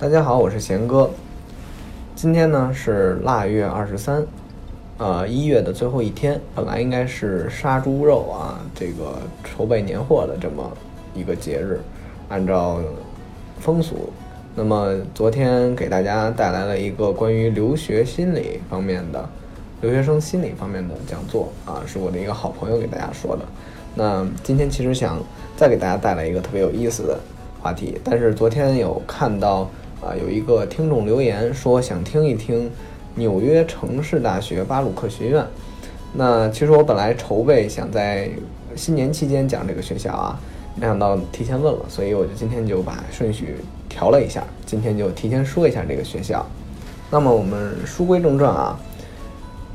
大家好，我是贤哥。今天呢是腊月二十三，呃，一月的最后一天。本来应该是杀猪肉啊，这个筹备年货的这么一个节日，按照风俗。那么昨天给大家带来了一个关于留学心理方面的留学生心理方面的讲座啊，是我的一个好朋友给大家说的。那今天其实想再给大家带来一个特别有意思的话题，但是昨天有看到。啊，有一个听众留言说想听一听纽约城市大学巴鲁克学院。那其实我本来筹备想在新年期间讲这个学校啊，没想到提前问了，所以我就今天就把顺序调了一下，今天就提前说一下这个学校。那么我们书归正传啊，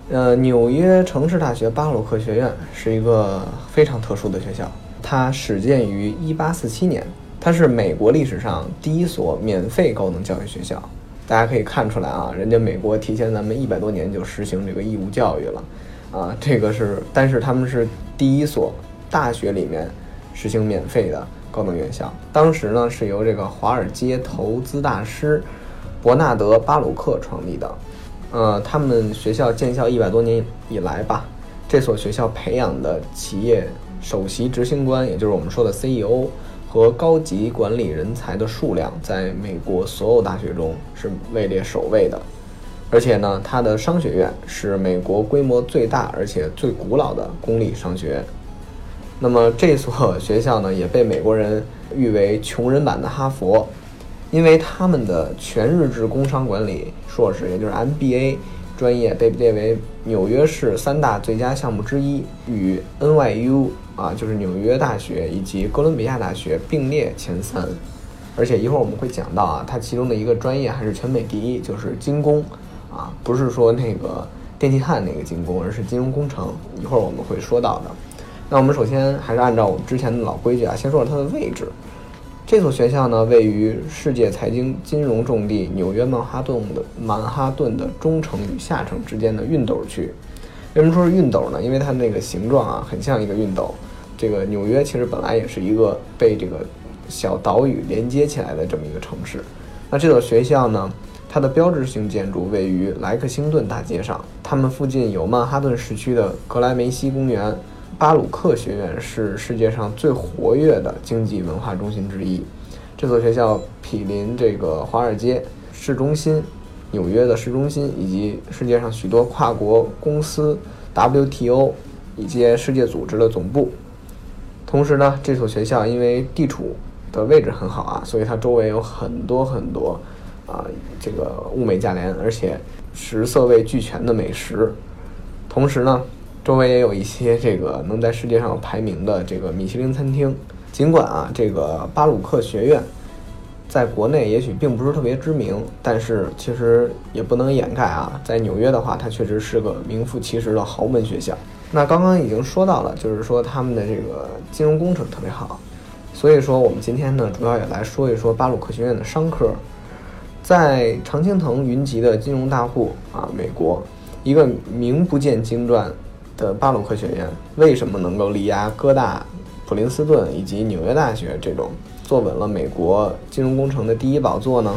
呃，纽约城市大学巴鲁克学院是一个非常特殊的学校，它始建于1847年。它是美国历史上第一所免费高等教育学校，大家可以看出来啊，人家美国提前咱们一百多年就实行这个义务教育了，啊，这个是，但是他们是第一所大学里面实行免费的高等院校。当时呢是由这个华尔街投资大师伯纳德·巴鲁克创立的，呃，他们学校建校一百多年以来吧，这所学校培养的企业首席执行官，也就是我们说的 CEO。和高级管理人才的数量，在美国所有大学中是位列首位的，而且呢，它的商学院是美国规模最大而且最古老的公立商学院。那么这所 学校呢，也被美国人誉为“穷人版的哈佛”，因为他们的全日制工商管理硕士，也就是 MBA 专业，被列为纽约市三大最佳项目之一，与 NYU。啊，就是纽约大学以及哥伦比亚大学并列前三，而且一会儿我们会讲到啊，它其中的一个专业还是全美第一，就是精工，啊，不是说那个电气焊那个精工，而是金融工程。一会儿我们会说到的。那我们首先还是按照我们之前的老规矩啊，先说说它的位置。这所学校呢，位于世界财经金融重地纽约曼哈顿的曼哈顿的中城与下城之间的熨斗区。为什么说是熨斗呢？因为它那个形状啊，很像一个熨斗。这个纽约其实本来也是一个被这个小岛屿连接起来的这么一个城市。那这所学校呢，它的标志性建筑位于莱克星顿大街上。它们附近有曼哈顿市区的格莱梅西公园。巴鲁克学院是世界上最活跃的经济文化中心之一。这所学校毗邻这个华尔街市中心、纽约的市中心以及世界上许多跨国公司、WTO 以及世界组织的总部。同时呢，这所学校因为地处的位置很好啊，所以它周围有很多很多啊，这个物美价廉，而且食色味俱全的美食。同时呢，周围也有一些这个能在世界上排名的这个米其林餐厅。尽管啊，这个巴鲁克学院在国内也许并不是特别知名，但是其实也不能掩盖啊，在纽约的话，它确实是个名副其实的豪门学校。那刚刚已经说到了，就是说他们的这个金融工程特别好，所以说我们今天呢，主要也来说一说巴鲁克学院的商科。在常青藤云集的金融大户啊，美国一个名不见经传的巴鲁克学院，为什么能够力压哥大、普林斯顿以及纽约大学这种坐稳了美国金融工程的第一宝座呢？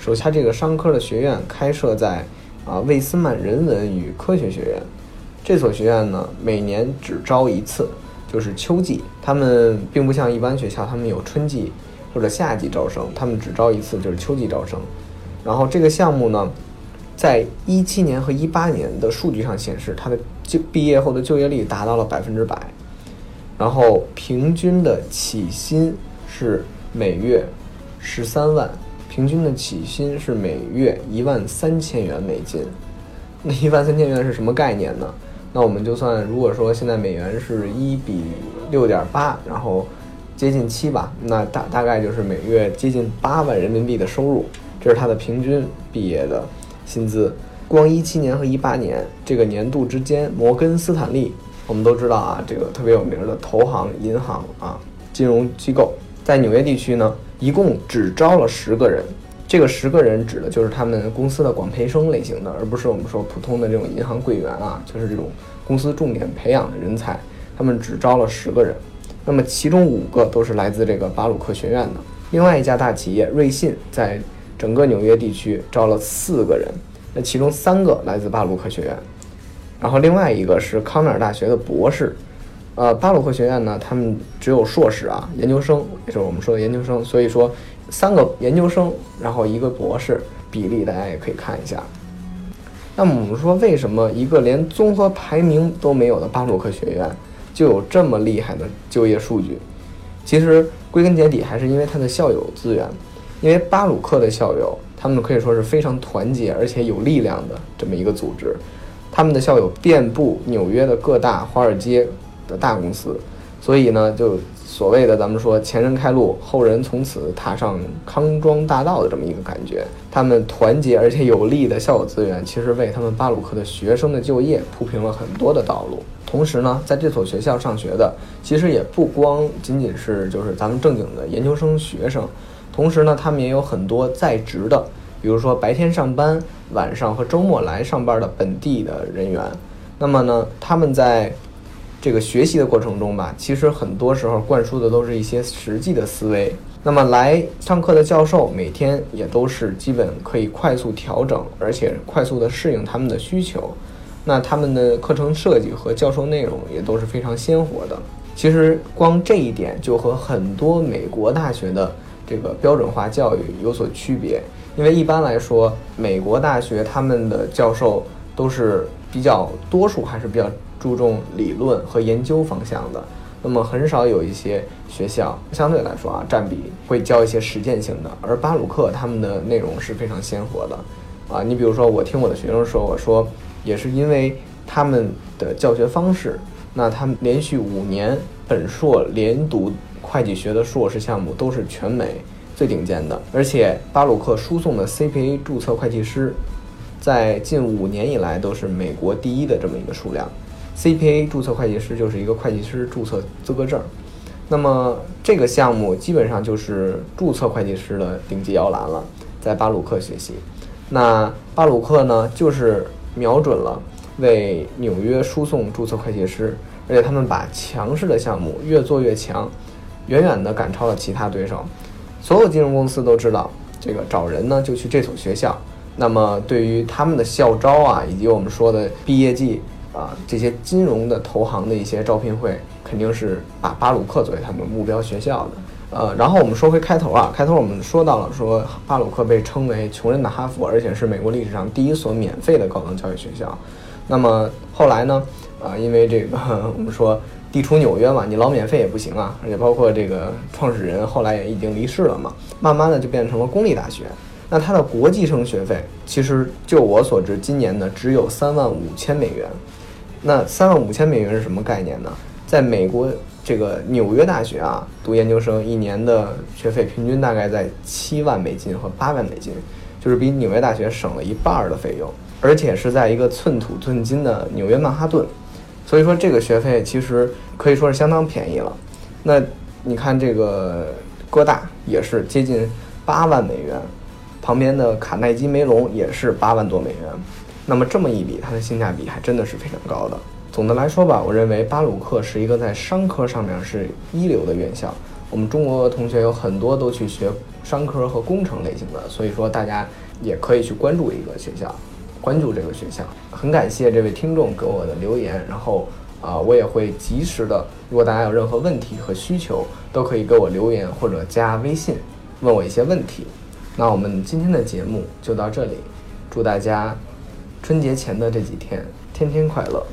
首先，这个商科的学院开设在啊魏斯曼人文与科学学院。这所学院呢，每年只招一次，就是秋季。他们并不像一般学校，他们有春季或者夏季招生，他们只招一次，就是秋季招生。然后这个项目呢，在一七年和一八年的数据上显示，它的就毕业后的就业率达到了百分之百。然后平均的起薪是每月十三万，平均的起薪是每月一万三千元美金。那一万三千元是什么概念呢？那我们就算，如果说现在美元是一比六点八，然后接近七吧，那大大概就是每月接近八万人民币的收入，这是他的平均毕业的薪资。光一七年和一八年这个年度之间，摩根斯坦利，我们都知道啊，这个特别有名的投行、银行啊，金融机构，在纽约地区呢，一共只招了十个人。这个十个人指的就是他们公司的广培生类型的，而不是我们说普通的这种银行柜员啊，就是这种公司重点培养的人才。他们只招了十个人，那么其中五个都是来自这个巴鲁克学院的。另外一家大企业瑞信在整个纽约地区招了四个人，那其中三个来自巴鲁克学院，然后另外一个是康奈尔大学的博士。呃，巴鲁克学院呢，他们只有硕士啊，研究生就是我们说的研究生，所以说三个研究生，然后一个博士，比例大家也可以看一下。那么我们说，为什么一个连综合排名都没有的巴鲁克学院就有这么厉害的就业数据？其实归根结底还是因为它的校友资源，因为巴鲁克的校友，他们可以说是非常团结而且有力量的这么一个组织，他们的校友遍布纽约的各大华尔街。的大公司，所以呢，就所谓的咱们说前人开路，后人从此踏上康庄大道的这么一个感觉。他们团结而且有力的校友资源，其实为他们巴鲁克的学生的就业铺平了很多的道路。同时呢，在这所学校上学的，其实也不光仅仅是就是咱们正经的研究生学生，同时呢，他们也有很多在职的，比如说白天上班，晚上和周末来上班的本地的人员。那么呢，他们在这个学习的过程中吧，其实很多时候灌输的都是一些实际的思维。那么来上课的教授每天也都是基本可以快速调整，而且快速的适应他们的需求。那他们的课程设计和教授内容也都是非常鲜活的。其实光这一点就和很多美国大学的这个标准化教育有所区别。因为一般来说，美国大学他们的教授都是比较多数还是比较。注重理论和研究方向的，那么很少有一些学校相对来说啊占比会教一些实践性的，而巴鲁克他们的内容是非常鲜活的，啊，你比如说我听我的学生说，我说也是因为他们的教学方式，那他们连续五年本硕连读会计学的硕士项目都是全美最顶尖的，而且巴鲁克输送的 CPA 注册会计师，在近五年以来都是美国第一的这么一个数量。CPA 注册会计师就是一个会计师注册资格证，那么这个项目基本上就是注册会计师的顶级摇篮了，在巴鲁克学习。那巴鲁克呢，就是瞄准了为纽约输送注册会计师，而且他们把强势的项目越做越强，远远的赶超了其他对手。所有金融公司都知道，这个找人呢就去这所学校。那么对于他们的校招啊，以及我们说的毕业季。啊，这些金融的投行的一些招聘会肯定是把巴鲁克作为他们目标学校的。呃，然后我们说回开头啊，开头我们说到了说巴鲁克被称为穷人的哈佛，而且是美国历史上第一所免费的高等教育学校。那么后来呢，啊，因为这个 我们说地处纽约嘛，你老免费也不行啊，而且包括这个创始人后来也已经离世了嘛，慢慢的就变成了公立大学。那它的国际生学费，其实就我所知，今年呢只有三万五千美元。那三万五千美元是什么概念呢？在美国这个纽约大学啊，读研究生一年的学费平均大概在七万美金和八万美金，就是比纽约大学省了一半的费用，而且是在一个寸土寸金的纽约曼哈顿，所以说这个学费其实可以说是相当便宜了。那你看这个哥大也是接近八万美元，旁边的卡耐基梅隆也是八万多美元。那么这么一比，它的性价比还真的是非常高的。总的来说吧，我认为巴鲁克是一个在商科上面是一流的院校。我们中国同学有很多都去学商科和工程类型的，所以说大家也可以去关注一个学校，关注这个学校。很感谢这位听众给我的留言，然后啊，我也会及时的，如果大家有任何问题和需求，都可以给我留言或者加微信问我一些问题。那我们今天的节目就到这里，祝大家。春节前的这几天，天天快乐。